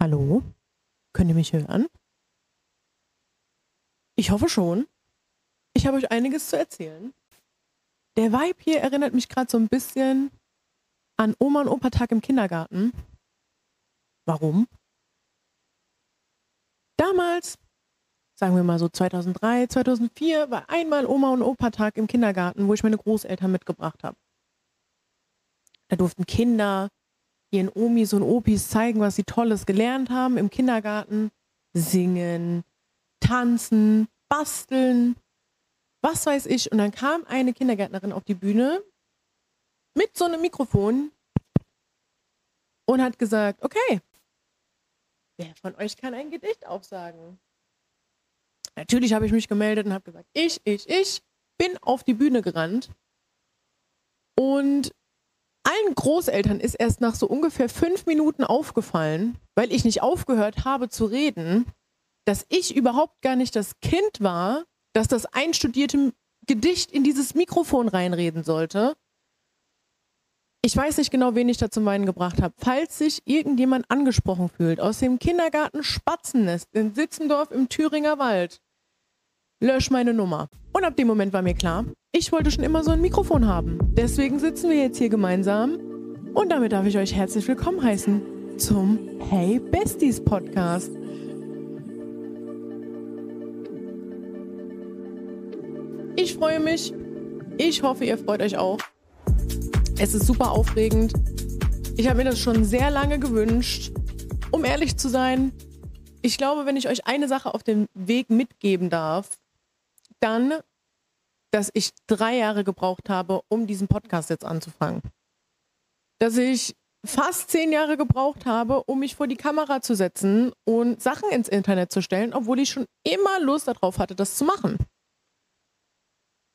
Hallo? Könnt ihr mich hören? Ich hoffe schon. Ich habe euch einiges zu erzählen. Der Vibe hier erinnert mich gerade so ein bisschen an Oma und Opa Tag im Kindergarten. Warum? Damals, sagen wir mal so 2003, 2004, war einmal Oma und Opa Tag im Kindergarten, wo ich meine Großeltern mitgebracht habe. Da durften Kinder ihren Omis und Opis zeigen, was sie Tolles gelernt haben im Kindergarten. Singen, tanzen, basteln, was weiß ich. Und dann kam eine Kindergärtnerin auf die Bühne mit so einem Mikrofon und hat gesagt, okay, wer von euch kann ein Gedicht aufsagen? Natürlich habe ich mich gemeldet und habe gesagt, ich, ich, ich bin auf die Bühne gerannt. Und allen Großeltern ist erst nach so ungefähr fünf Minuten aufgefallen, weil ich nicht aufgehört habe zu reden, dass ich überhaupt gar nicht das Kind war, das das einstudierte Gedicht in dieses Mikrofon reinreden sollte. Ich weiß nicht genau, wen ich da zum Weinen gebracht habe. Falls sich irgendjemand angesprochen fühlt aus dem Kindergarten Spatzennest in Sitzendorf im Thüringer Wald, lösch meine Nummer. Und ab dem Moment war mir klar, ich wollte schon immer so ein Mikrofon haben. Deswegen sitzen wir jetzt hier gemeinsam. Und damit darf ich euch herzlich willkommen heißen zum Hey Besties Podcast. Ich freue mich. Ich hoffe, ihr freut euch auch. Es ist super aufregend. Ich habe mir das schon sehr lange gewünscht. Um ehrlich zu sein, ich glaube, wenn ich euch eine Sache auf dem Weg mitgeben darf, dann, dass ich drei Jahre gebraucht habe, um diesen Podcast jetzt anzufangen. Dass ich fast zehn Jahre gebraucht habe, um mich vor die Kamera zu setzen und Sachen ins Internet zu stellen, obwohl ich schon immer Lust darauf hatte, das zu machen.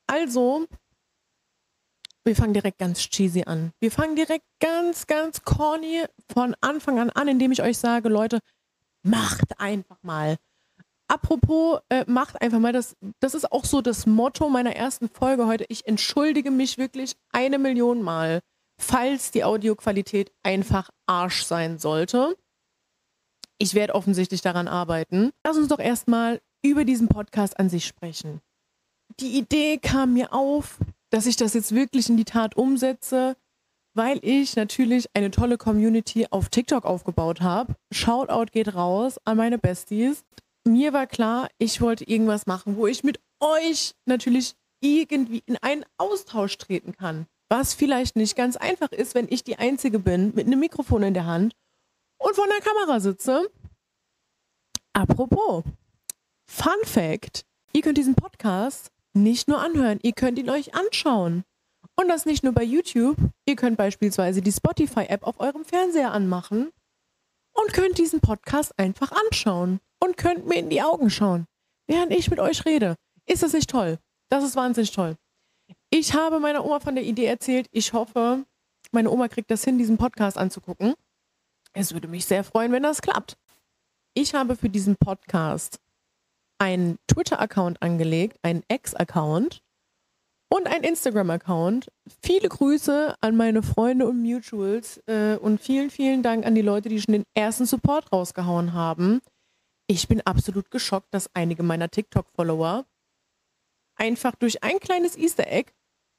Also, wir fangen direkt ganz cheesy an. Wir fangen direkt ganz, ganz corny von Anfang an an, indem ich euch sage, Leute, macht einfach mal. Apropos, äh, macht einfach mal, das, das ist auch so das Motto meiner ersten Folge heute. Ich entschuldige mich wirklich eine Million Mal, falls die Audioqualität einfach Arsch sein sollte. Ich werde offensichtlich daran arbeiten. Lass uns doch erstmal über diesen Podcast an sich sprechen. Die Idee kam mir auf, dass ich das jetzt wirklich in die Tat umsetze, weil ich natürlich eine tolle Community auf TikTok aufgebaut habe. Shoutout geht raus an meine Besties mir war klar, ich wollte irgendwas machen, wo ich mit euch natürlich irgendwie in einen Austausch treten kann. Was vielleicht nicht ganz einfach ist, wenn ich die Einzige bin mit einem Mikrofon in der Hand und vor der Kamera sitze. Apropos, Fun Fact: Ihr könnt diesen Podcast nicht nur anhören, ihr könnt ihn euch anschauen. Und das nicht nur bei YouTube. Ihr könnt beispielsweise die Spotify-App auf eurem Fernseher anmachen und könnt diesen Podcast einfach anschauen und könnt mir in die Augen schauen, während ich mit euch rede. Ist das nicht toll? Das ist wahnsinnig toll. Ich habe meiner Oma von der Idee erzählt. Ich hoffe, meine Oma kriegt das hin, diesen Podcast anzugucken. Es würde mich sehr freuen, wenn das klappt. Ich habe für diesen Podcast einen Twitter-Account angelegt, einen Ex-Account und einen Instagram-Account. Viele Grüße an meine Freunde und Mutuals äh, und vielen, vielen Dank an die Leute, die schon den ersten Support rausgehauen haben. Ich bin absolut geschockt, dass einige meiner TikTok-Follower einfach durch ein kleines Easter Egg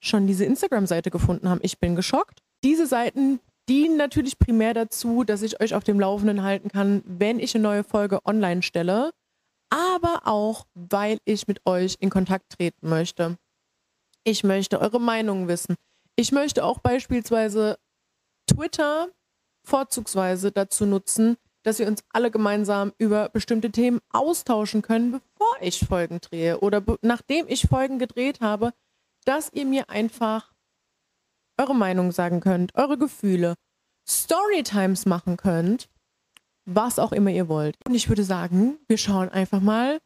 schon diese Instagram-Seite gefunden haben. Ich bin geschockt. Diese Seiten dienen natürlich primär dazu, dass ich euch auf dem Laufenden halten kann, wenn ich eine neue Folge online stelle, aber auch, weil ich mit euch in Kontakt treten möchte. Ich möchte eure Meinungen wissen. Ich möchte auch beispielsweise Twitter vorzugsweise dazu nutzen, dass wir uns alle gemeinsam über bestimmte Themen austauschen können, bevor ich Folgen drehe oder nachdem ich Folgen gedreht habe, dass ihr mir einfach eure Meinung sagen könnt, eure Gefühle, Storytimes machen könnt, was auch immer ihr wollt. Und ich würde sagen, wir schauen einfach mal,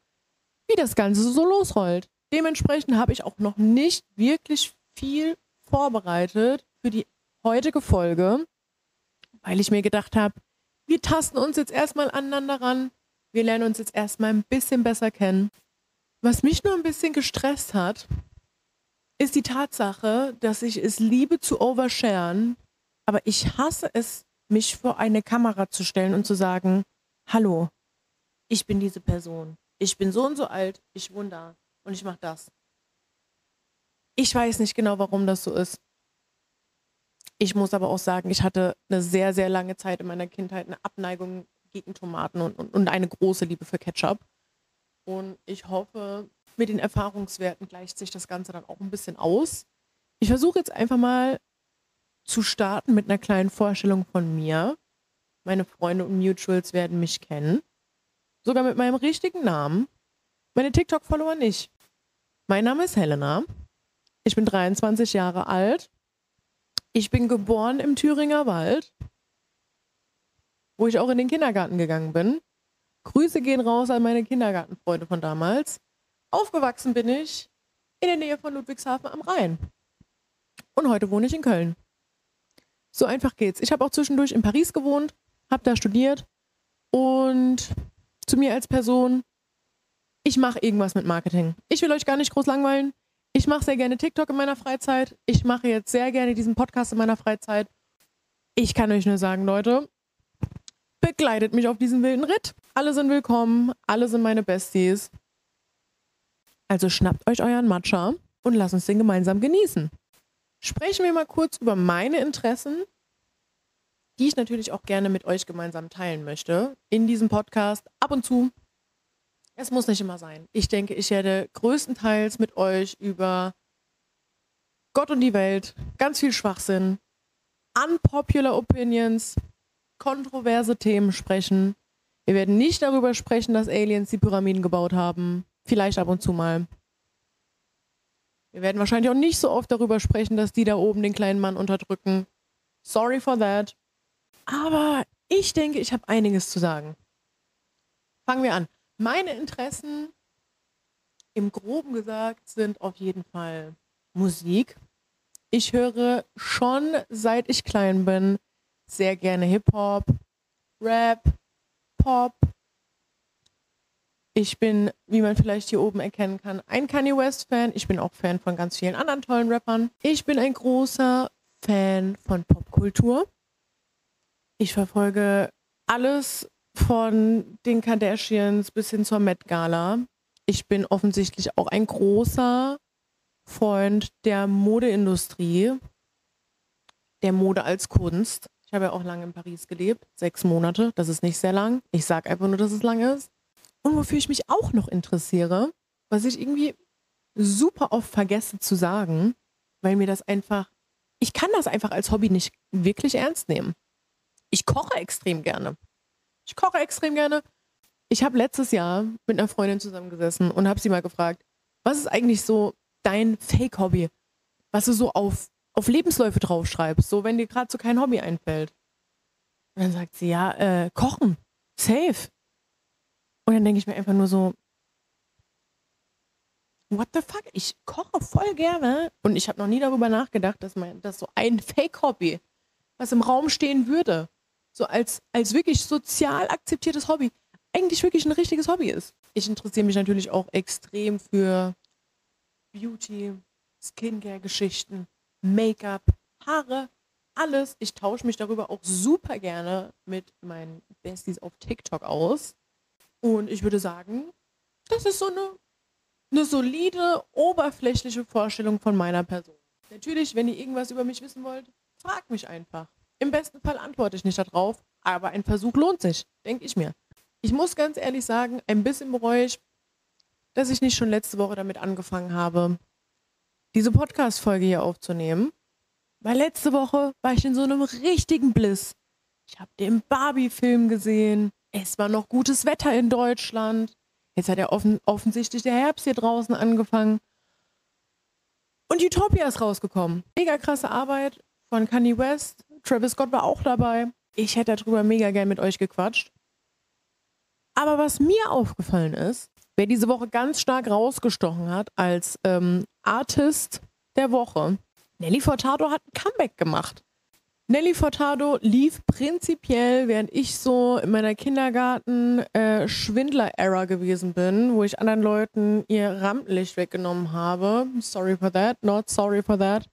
wie das Ganze so losrollt. Dementsprechend habe ich auch noch nicht wirklich viel vorbereitet für die heutige Folge, weil ich mir gedacht habe, wir tasten uns jetzt erstmal aneinander ran. Wir lernen uns jetzt erstmal ein bisschen besser kennen. Was mich nur ein bisschen gestresst hat, ist die Tatsache, dass ich es liebe zu oversharen, aber ich hasse es, mich vor eine Kamera zu stellen und zu sagen, hallo, ich bin diese Person. Ich bin so und so alt, ich wohne da und ich mache das. Ich weiß nicht genau, warum das so ist. Ich muss aber auch sagen, ich hatte eine sehr, sehr lange Zeit in meiner Kindheit eine Abneigung gegen Tomaten und, und, und eine große Liebe für Ketchup. Und ich hoffe, mit den Erfahrungswerten gleicht sich das Ganze dann auch ein bisschen aus. Ich versuche jetzt einfach mal zu starten mit einer kleinen Vorstellung von mir. Meine Freunde und Mutuals werden mich kennen. Sogar mit meinem richtigen Namen. Meine TikTok-Follower nicht. Mein Name ist Helena. Ich bin 23 Jahre alt. Ich bin geboren im Thüringer Wald, wo ich auch in den Kindergarten gegangen bin. Grüße gehen raus an meine Kindergartenfreunde von damals. Aufgewachsen bin ich in der Nähe von Ludwigshafen am Rhein. Und heute wohne ich in Köln. So einfach geht's. Ich habe auch zwischendurch in Paris gewohnt, habe da studiert und zu mir als Person, ich mache irgendwas mit Marketing. Ich will euch gar nicht groß langweilen. Ich mache sehr gerne TikTok in meiner Freizeit. Ich mache jetzt sehr gerne diesen Podcast in meiner Freizeit. Ich kann euch nur sagen, Leute, begleitet mich auf diesen wilden Ritt. Alle sind willkommen, alle sind meine Besties. Also schnappt euch euren Matcha und lasst uns den gemeinsam genießen. Sprechen wir mal kurz über meine Interessen, die ich natürlich auch gerne mit euch gemeinsam teilen möchte in diesem Podcast. Ab und zu es muss nicht immer sein. Ich denke, ich werde größtenteils mit euch über Gott und die Welt, ganz viel Schwachsinn, unpopular Opinions, kontroverse Themen sprechen. Wir werden nicht darüber sprechen, dass Aliens die Pyramiden gebaut haben. Vielleicht ab und zu mal. Wir werden wahrscheinlich auch nicht so oft darüber sprechen, dass die da oben den kleinen Mann unterdrücken. Sorry for that. Aber ich denke, ich habe einiges zu sagen. Fangen wir an. Meine Interessen im groben gesagt sind auf jeden Fall Musik. Ich höre schon seit ich klein bin sehr gerne Hip-Hop, Rap, Pop. Ich bin, wie man vielleicht hier oben erkennen kann, ein Kanye West-Fan. Ich bin auch Fan von ganz vielen anderen tollen Rappern. Ich bin ein großer Fan von Popkultur. Ich verfolge alles, von den Kardashians bis hin zur Met Gala. Ich bin offensichtlich auch ein großer Freund der Modeindustrie, der Mode als Kunst. Ich habe ja auch lange in Paris gelebt, sechs Monate. Das ist nicht sehr lang. Ich sage einfach nur, dass es lang ist. Und wofür ich mich auch noch interessiere, was ich irgendwie super oft vergesse zu sagen, weil mir das einfach, ich kann das einfach als Hobby nicht wirklich ernst nehmen. Ich koche extrem gerne. Ich koche extrem gerne. Ich habe letztes Jahr mit einer Freundin zusammengesessen und habe sie mal gefragt, was ist eigentlich so dein Fake-Hobby, was du so auf, auf Lebensläufe draufschreibst, so wenn dir gerade so kein Hobby einfällt. Und dann sagt sie, ja, äh, kochen, safe. Und dann denke ich mir einfach nur so, what the fuck, ich koche voll gerne. Und ich habe noch nie darüber nachgedacht, dass, mein, dass so ein Fake-Hobby, was im Raum stehen würde, so als, als wirklich sozial akzeptiertes Hobby eigentlich wirklich ein richtiges Hobby ist. Ich interessiere mich natürlich auch extrem für Beauty, Skincare-Geschichten, Make-up, Haare, alles. Ich tausche mich darüber auch super gerne mit meinen Besties auf TikTok aus. Und ich würde sagen, das ist so eine, eine solide, oberflächliche Vorstellung von meiner Person. Natürlich, wenn ihr irgendwas über mich wissen wollt, fragt mich einfach. Im besten Fall antworte ich nicht darauf, aber ein Versuch lohnt sich, denke ich mir. Ich muss ganz ehrlich sagen, ein bisschen bereue ich, dass ich nicht schon letzte Woche damit angefangen habe, diese Podcast-Folge hier aufzunehmen. Weil letzte Woche war ich in so einem richtigen Bliss. Ich habe den Barbie-Film gesehen. Es war noch gutes Wetter in Deutschland. Jetzt hat ja offen, offensichtlich der Herbst hier draußen angefangen. Und Utopia ist rausgekommen. Mega krasse Arbeit von Kanye West. Travis Scott war auch dabei. Ich hätte darüber mega gern mit euch gequatscht. Aber was mir aufgefallen ist, wer diese Woche ganz stark rausgestochen hat als ähm, Artist der Woche, Nelly Furtado hat ein Comeback gemacht. Nelly Furtado lief prinzipiell, während ich so in meiner Kindergarten-Schwindler-Era äh, gewesen bin, wo ich anderen Leuten ihr Rampenlicht weggenommen habe. Sorry for that, not sorry for that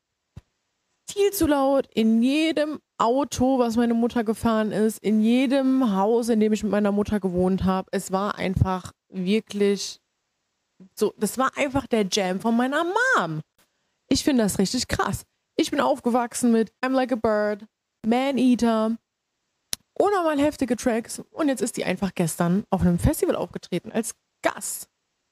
viel zu laut in jedem Auto, was meine Mutter gefahren ist, in jedem Haus, in dem ich mit meiner Mutter gewohnt habe. Es war einfach wirklich so, das war einfach der Jam von meiner Mom. Ich finde das richtig krass. Ich bin aufgewachsen mit I'm Like a Bird, Man Eater, unnormal heftige Tracks und jetzt ist die einfach gestern auf einem Festival aufgetreten als Gast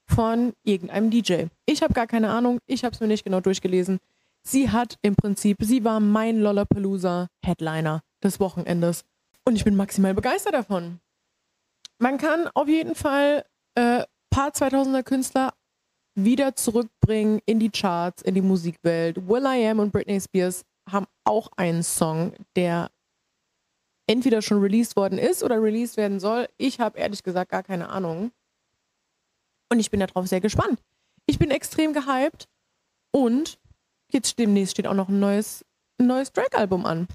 von irgendeinem DJ. Ich habe gar keine Ahnung, ich habe es mir nicht genau durchgelesen. Sie hat im Prinzip, sie war mein Lollapalooza Headliner des Wochenendes und ich bin maximal begeistert davon. Man kann auf jeden Fall äh, paar 2000er Künstler wieder zurückbringen in die Charts, in die Musikwelt. Will I Am und Britney Spears haben auch einen Song, der entweder schon released worden ist oder released werden soll. Ich habe ehrlich gesagt gar keine Ahnung. Und ich bin darauf sehr gespannt. Ich bin extrem gehypt und jetzt demnächst steht auch noch ein neues, ein neues Drake-Album an.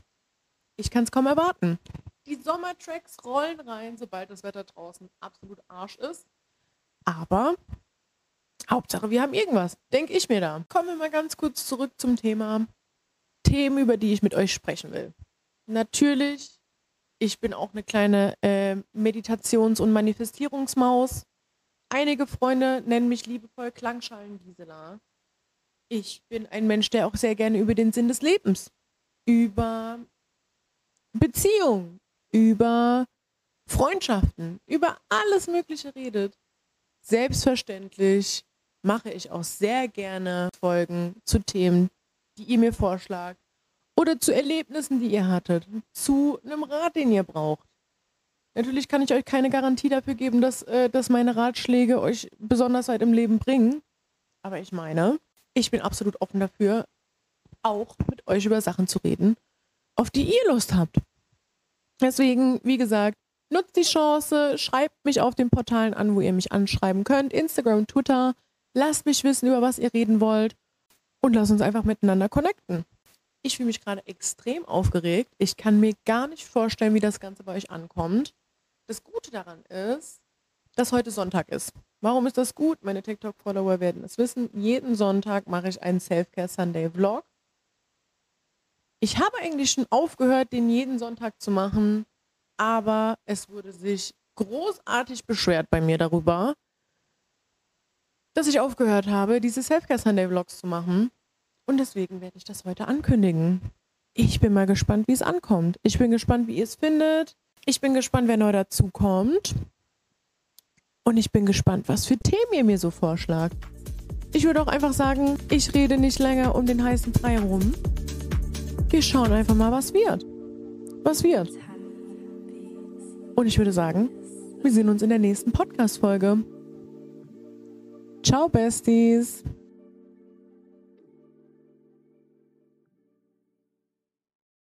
Ich kann es kaum erwarten. Die Sommertracks rollen rein, sobald das Wetter draußen absolut Arsch ist. Aber Hauptsache, wir haben irgendwas. Denke ich mir da. Kommen wir mal ganz kurz zurück zum Thema Themen, über die ich mit euch sprechen will. Natürlich, ich bin auch eine kleine äh, Meditations- und Manifestierungsmaus. Einige Freunde nennen mich liebevoll Klangschalen-Gisela. Ich bin ein Mensch, der auch sehr gerne über den Sinn des Lebens, über Beziehung, über Freundschaften, über alles Mögliche redet. Selbstverständlich mache ich auch sehr gerne Folgen zu Themen, die ihr mir vorschlagt oder zu Erlebnissen, die ihr hattet, zu einem Rat, den ihr braucht. Natürlich kann ich euch keine Garantie dafür geben, dass, äh, dass meine Ratschläge euch besonders weit im Leben bringen. Aber ich meine, ich bin absolut offen dafür, auch mit euch über Sachen zu reden, auf die ihr Lust habt. Deswegen, wie gesagt, nutzt die Chance, schreibt mich auf den Portalen an, wo ihr mich anschreiben könnt. Instagram, Twitter. Lasst mich wissen, über was ihr reden wollt. Und lasst uns einfach miteinander connecten. Ich fühle mich gerade extrem aufgeregt. Ich kann mir gar nicht vorstellen, wie das Ganze bei euch ankommt. Das Gute daran ist, dass heute Sonntag ist. Warum ist das gut? Meine TikTok-Follower werden es wissen. Jeden Sonntag mache ich einen Self-Care Sunday Vlog. Ich habe eigentlich schon aufgehört, den jeden Sonntag zu machen, aber es wurde sich großartig beschwert bei mir darüber, dass ich aufgehört habe, diese Selfcare Sunday Vlogs zu machen. Und deswegen werde ich das heute ankündigen. Ich bin mal gespannt, wie es ankommt. Ich bin gespannt, wie ihr es findet. Ich bin gespannt, wer neu dazukommt. Und ich bin gespannt, was für Themen ihr mir so vorschlagt. Ich würde auch einfach sagen, ich rede nicht länger um den heißen Brei rum. Wir schauen einfach mal, was wird. Was wird. Und ich würde sagen, wir sehen uns in der nächsten Podcast-Folge. Ciao, Besties!